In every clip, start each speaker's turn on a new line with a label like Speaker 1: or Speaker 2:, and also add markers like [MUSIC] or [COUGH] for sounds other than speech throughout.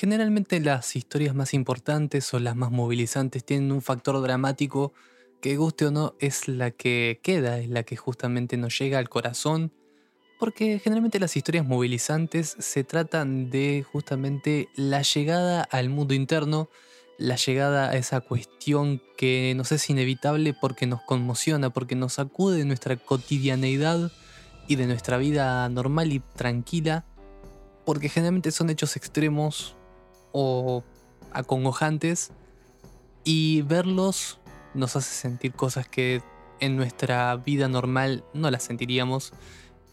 Speaker 1: Generalmente las historias más importantes o las más movilizantes tienen un factor dramático que guste o no es la que queda, es la que justamente nos llega al corazón, porque generalmente las historias movilizantes se tratan de justamente la llegada al mundo interno, la llegada a esa cuestión que nos es inevitable porque nos conmociona, porque nos sacude de nuestra cotidianeidad y de nuestra vida normal y tranquila, porque generalmente son hechos extremos o acongojantes y verlos nos hace sentir cosas que en nuestra vida normal no las sentiríamos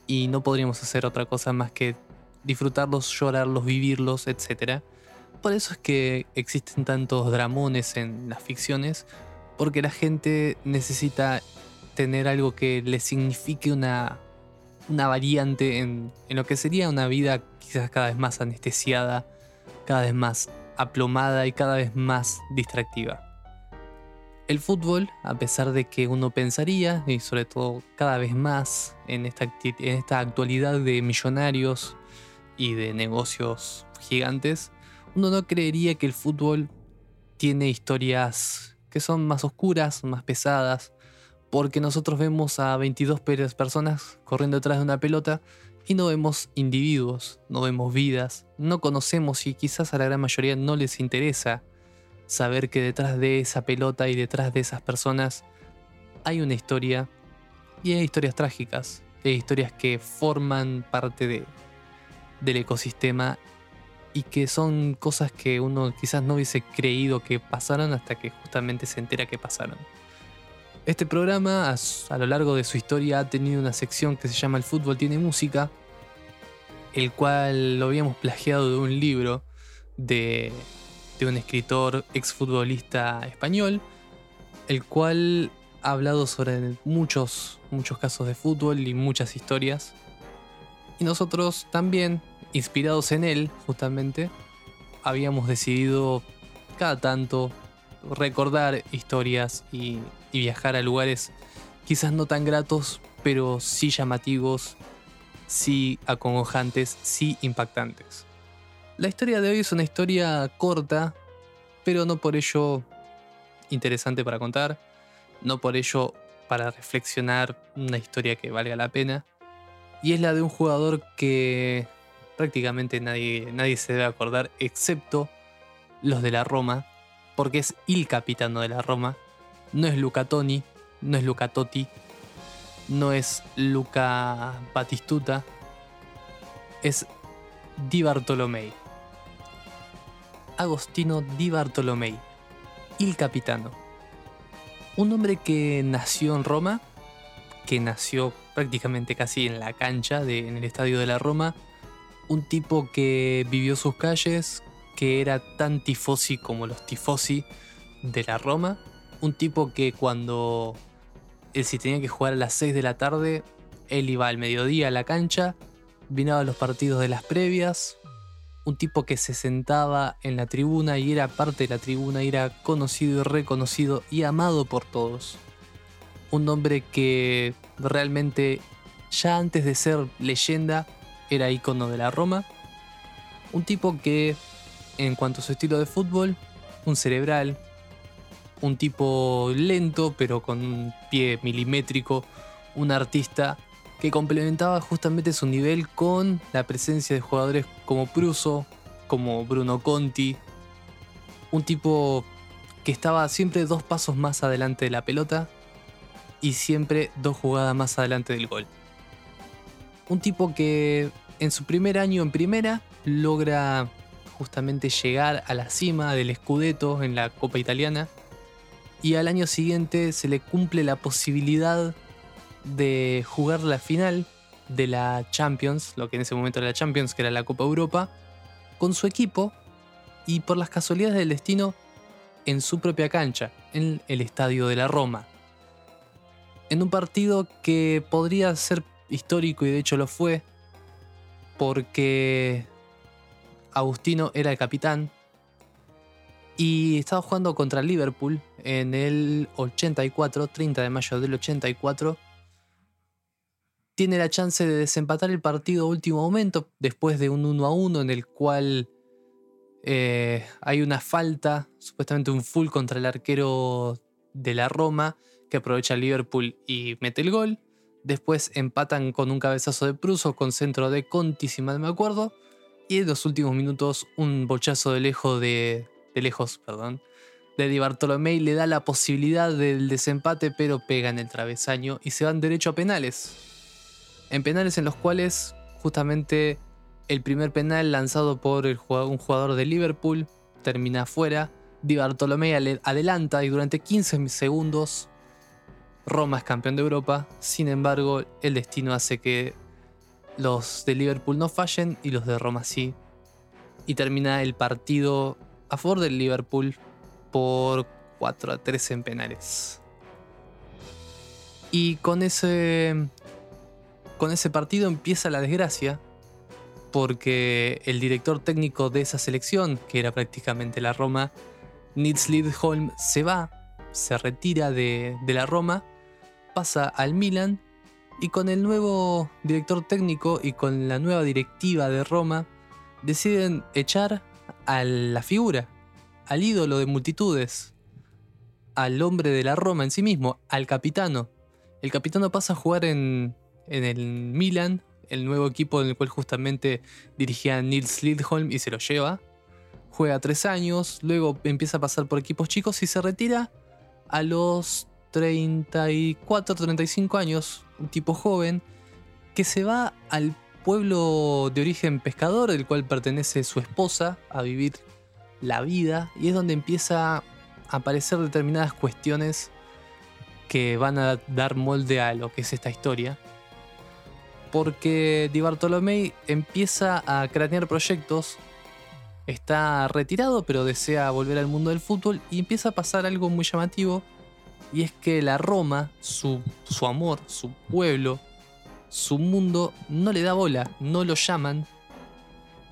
Speaker 1: y no podríamos hacer otra cosa más que disfrutarlos, llorarlos, vivirlos, etc. Por eso es que existen tantos dramones en las ficciones, porque la gente necesita tener algo que le signifique una, una variante en, en lo que sería una vida quizás cada vez más anestesiada, cada vez más aplomada y cada vez más distractiva. El fútbol, a pesar de que uno pensaría, y sobre todo cada vez más en esta, en esta actualidad de millonarios y de negocios gigantes, uno no creería que el fútbol tiene historias que son más oscuras, más pesadas, porque nosotros vemos a 22 personas corriendo detrás de una pelota y no vemos individuos, no vemos vidas, no conocemos y quizás a la gran mayoría no les interesa saber que detrás de esa pelota y detrás de esas personas hay una historia y hay historias trágicas, hay historias que forman parte de, del ecosistema y que son cosas que uno quizás no hubiese creído que pasaran hasta que justamente se entera que pasaron. Este programa a, lo largo de su historia ha tenido una sección que se llama El fútbol tiene música, el cual lo habíamos plagiado de un libro de de un escritor exfutbolista español, el cual ha hablado sobre muchos, muchos casos de fútbol y muchas historias. Y nosotros también, inspirados en él, justamente, habíamos decidido cada tanto recordar historias y, y viajar a lugares quizás no tan gratos, pero sí llamativos, sí acongojantes, sí impactantes. La historia de hoy es una historia corta, pero no por ello interesante para contar, no por ello para reflexionar una historia que valga la pena. Y es la de un jugador que prácticamente nadie, nadie se debe acordar, excepto los de la Roma, porque es el capitano de la Roma. No es Luca Toni, no es Luca Totti, no es Luca Batistuta, es Di Bartolomei. Agostino di Bartolomei, il capitano. Un hombre que nació en Roma, que nació prácticamente casi en la cancha, de, en el estadio de la Roma, un tipo que vivió sus calles, que era tan tifosi como los tifosi de la Roma, un tipo que cuando él si tenía que jugar a las 6 de la tarde, él iba al mediodía a la cancha, vinaba a los partidos de las previas, un tipo que se sentaba en la tribuna y era parte de la tribuna era conocido y reconocido y amado por todos. Un hombre que realmente ya antes de ser leyenda era icono de la Roma. Un tipo que en cuanto a su estilo de fútbol, un cerebral, un tipo lento pero con un pie milimétrico, un artista que complementaba justamente su nivel con la presencia de jugadores como Pruso, como Bruno Conti, un tipo que estaba siempre dos pasos más adelante de la pelota y siempre dos jugadas más adelante del gol. Un tipo que en su primer año en primera logra justamente llegar a la cima del Scudetto en la Copa Italiana y al año siguiente se le cumple la posibilidad de jugar la final de la Champions, lo que en ese momento era la Champions, que era la Copa Europa, con su equipo y por las casualidades del destino en su propia cancha, en el estadio de la Roma. En un partido que podría ser histórico y de hecho lo fue, porque Agustino era el capitán y estaba jugando contra Liverpool en el 84, 30 de mayo del 84 tiene la chance de desempatar el partido a último momento, después de un 1 a 1 en el cual Eh, hay una falta, supuestamente un full contra el arquero de la Roma, que aprovecha Liverpool y mete el gol. Después empatan con un cabezazo de Pruso con centro de Conti, si mal me acuerdo. Y en los últimos minutos, un bochazo de lejos de, lejos, perdón, de Di Bartolomei le da la posibilidad del desempate, pero pega en el travesaño y se van derecho a penales. En penales en los cuales justamente el primer penal lanzado por un jugador de Liverpool termina afuera. Di Bartolomei adelanta y durante 15 segundos Roma es campeón de Europa. Sin embargo, el destino hace que los de Liverpool no fallen y los de Roma sí. Y termina el partido a favor del Liverpool por 4 a 3 en penales. Y con ese, con ese partido empieza la desgracia, porque el director técnico de esa selección, que era prácticamente la Roma, Nils Lidholm, se va, se retira de, de la Roma, pasa al Milan y con el nuevo director técnico y con la nueva directiva de Roma, deciden echar a la figura, al ídolo de multitudes, al hombre de la Roma en sí mismo, al capitano. El capitano pasa a jugar en, el Milan, el nuevo equipo en el cual justamente dirigía Nils Lidholm y se lo lleva. Juega tres años, luego empieza a pasar por equipos chicos y se retira a los 34, 35 años, un tipo joven, que se va al pueblo de origen pescador, del cual pertenece su esposa, a vivir la vida y es donde empieza a aparecer determinadas cuestiones que van a dar molde a lo que es esta historia. Porque Di Bartolomei empieza a cranear proyectos, está retirado pero desea volver al mundo del fútbol y empieza a pasar algo muy llamativo y es que la Roma, su, su amor, su pueblo, su mundo no le da bola, no lo llaman,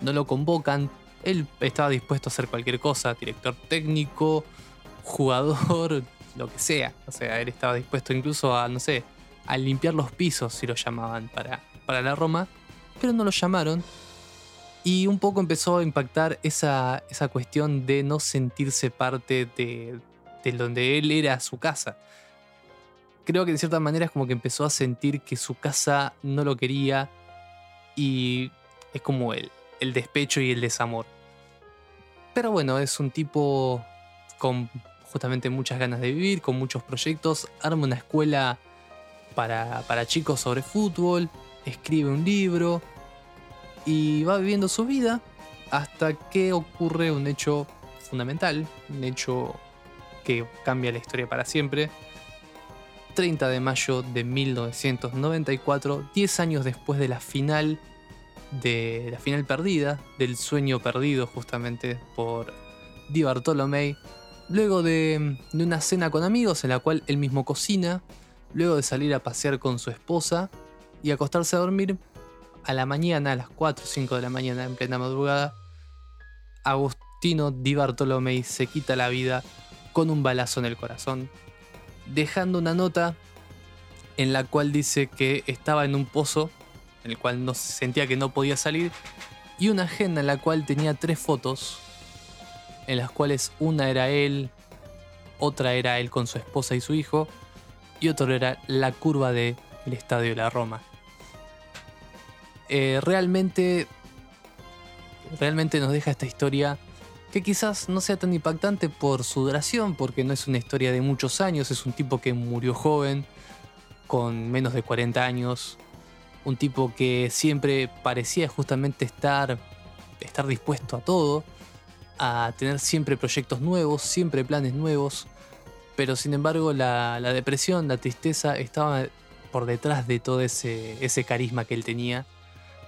Speaker 1: no lo convocan, él estaba dispuesto a hacer cualquier cosa, director técnico, jugador, [LAUGHS] lo que sea. O sea, él estaba dispuesto incluso a, no sé, a limpiar los pisos si lo llamaban para, para la Roma, pero no lo llamaron. Y un poco empezó a impactar esa, esa cuestión de no sentirse parte de, de donde él era su casa. Creo que de cierta manera es como que empezó a sentir que su casa no lo quería y es como él, el despecho y el desamor. Pero bueno, es un tipo con justamente muchas ganas de vivir, con muchos proyectos, arma una escuela para, para chicos sobre fútbol, escribe un libro y va viviendo su vida hasta que ocurre un hecho fundamental, un hecho que cambia la historia para siempre. 30 de mayo de 1994, 10 años después de la final de la final perdida, del sueño perdido justamente por Di Bartolomei, luego de, una cena con amigos en la cual él mismo cocina, luego de salir a pasear con su esposa y acostarse a dormir, a la mañana, a las 4 o 5 de la mañana en plena madrugada, Agustino Di Bartolomei se quita la vida con un balazo en el corazón, dejando una nota en la cual dice que estaba en un pozo en el cual no sentía que no podía salir, y una agenda en la cual tenía tres fotos, en las cuales una era él, otra era él con su esposa y su hijo, y otra era la curva del Estadio de la Roma. Eh, realmente, realmente nos deja esta historia que quizás no sea tan impactante por su duración, porque no es una historia de muchos años, es un tipo que murió joven, con menos de 40 años, un tipo que siempre parecía justamente estar, estar dispuesto a todo, a tener siempre proyectos nuevos, siempre planes nuevos, pero sin embargo la, depresión, la tristeza estaba por detrás de todo ese, ese carisma que él tenía,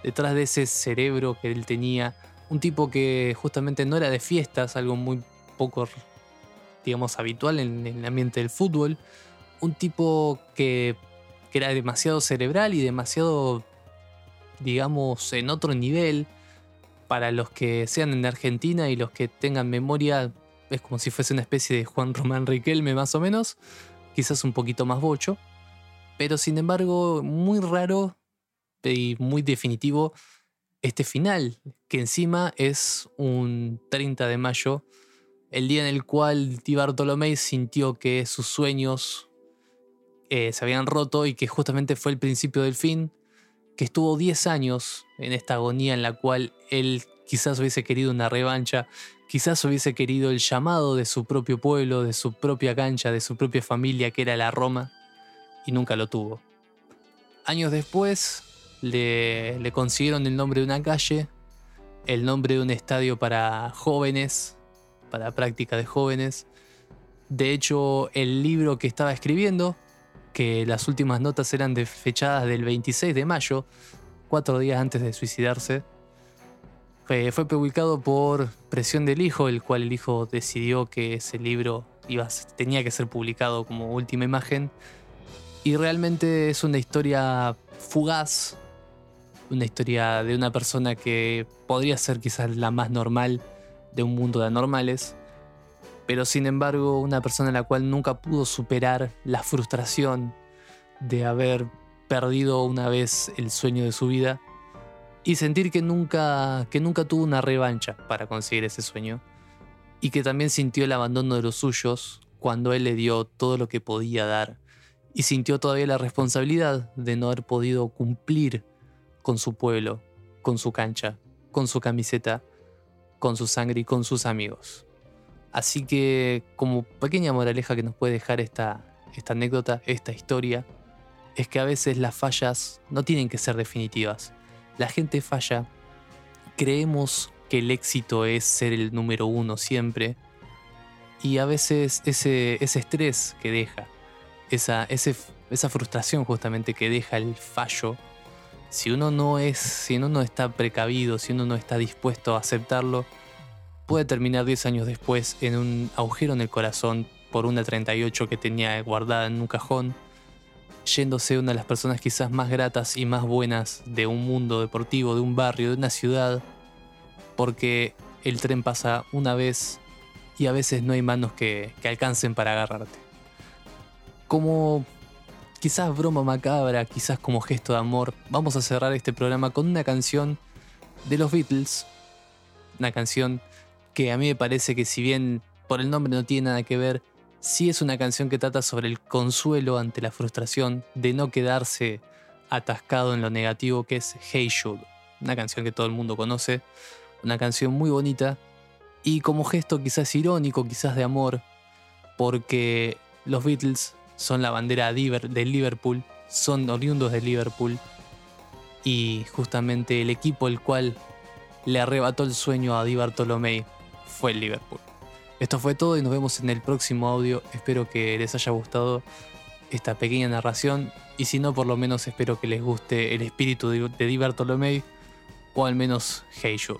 Speaker 1: detrás de ese cerebro que él tenía, un tipo que justamente no era de fiestas, algo muy poco, digamos, habitual en el ambiente del fútbol, un tipo que que era demasiado cerebral y demasiado, digamos, en otro nivel. Para los que sean en Argentina y los que tengan memoria, es como si fuese una especie de Juan Román Riquelme más o menos, quizás un poquito más bocho, pero sin embargo muy raro y muy definitivo este final, que encima es un 30 de mayo, el día en el cual Di Bartolomé sintió que sus sueños eh, se habían roto y que justamente fue el principio del fin, que estuvo 10 años en esta agonía en la cual él quizás hubiese querido una revancha, quizás hubiese querido el llamado de su propio pueblo, de su propia cancha, de su propia familia, que era la Roma, y nunca lo tuvo. Años después le, le consiguieron el nombre de una calle, el nombre de un estadio para jóvenes, para práctica de jóvenes. De hecho, el libro que estaba escribiendo, que las últimas notas eran de fechadas del 26 de mayo, cuatro días antes de suicidarse, fue, publicado por presión del hijo, el cual el hijo decidió que ese libro iba, tenía que ser publicado como última imagen. Y realmente es una historia fugaz, una historia de una persona que podría ser quizás la más normal de un mundo de anormales, pero sin embargo una persona a la cual nunca pudo superar la frustración de haber perdido una vez el sueño de su vida y sentir que nunca, que nunca tuvo una revancha para conseguir ese sueño y que también sintió el abandono de los suyos cuando él le dio todo lo que podía dar y sintió todavía la responsabilidad de no haber podido cumplir con su pueblo, con su cancha, con su camiseta, con su sangre y con sus amigos. Así que como pequeña moraleja que nos puede dejar esta, esta anécdota, esta historia, es que a veces las fallas no tienen que ser definitivas. La gente falla, creemos que el éxito es ser el número uno siempre, y a veces ese, ese estrés que deja, esa, esa frustración justamente que deja el fallo, si uno no es, si uno no está precavido, si uno no está dispuesto a aceptarlo, puede terminar 10 años después en un agujero en el corazón por una 38 que tenía guardada en un cajón, yéndose una de las personas quizás más gratas y más buenas de un mundo deportivo, de un barrio, de una ciudad, porque el tren pasa una vez y a veces no hay manos que, alcancen para agarrarte. Como quizás broma macabra, quizás como gesto de amor, vamos a cerrar este programa con una canción de los Beatles. Una canción que a mí me parece que si bien por el nombre no tiene nada que ver, sí es una canción que trata sobre el consuelo ante la frustración de no quedarse atascado en lo negativo que es Hey Jude. Una canción que todo el mundo conoce, una canción muy bonita y como gesto quizás irónico, quizás de amor, porque los Beatles son la bandera de Liverpool, son oriundos de Liverpool y justamente el equipo el cual le arrebató el sueño a Di Bartolomei fue el Liverpool. Esto fue todo y nos vemos en el próximo audio. Espero que les haya gustado esta pequeña narración y si no, por lo menos espero que les guste el espíritu de Di Bartolomei o al menos Hey Jude.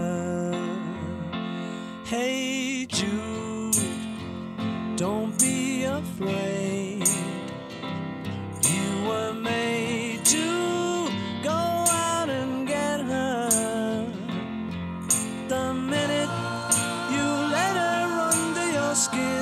Speaker 1: skin.